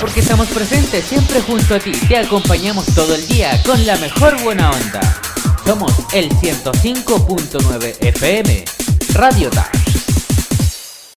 porque estamos presentes siempre junto a ti. Te acompañamos todo el día con la mejor buena onda. Somos el 105.9 FM, Radio TAC.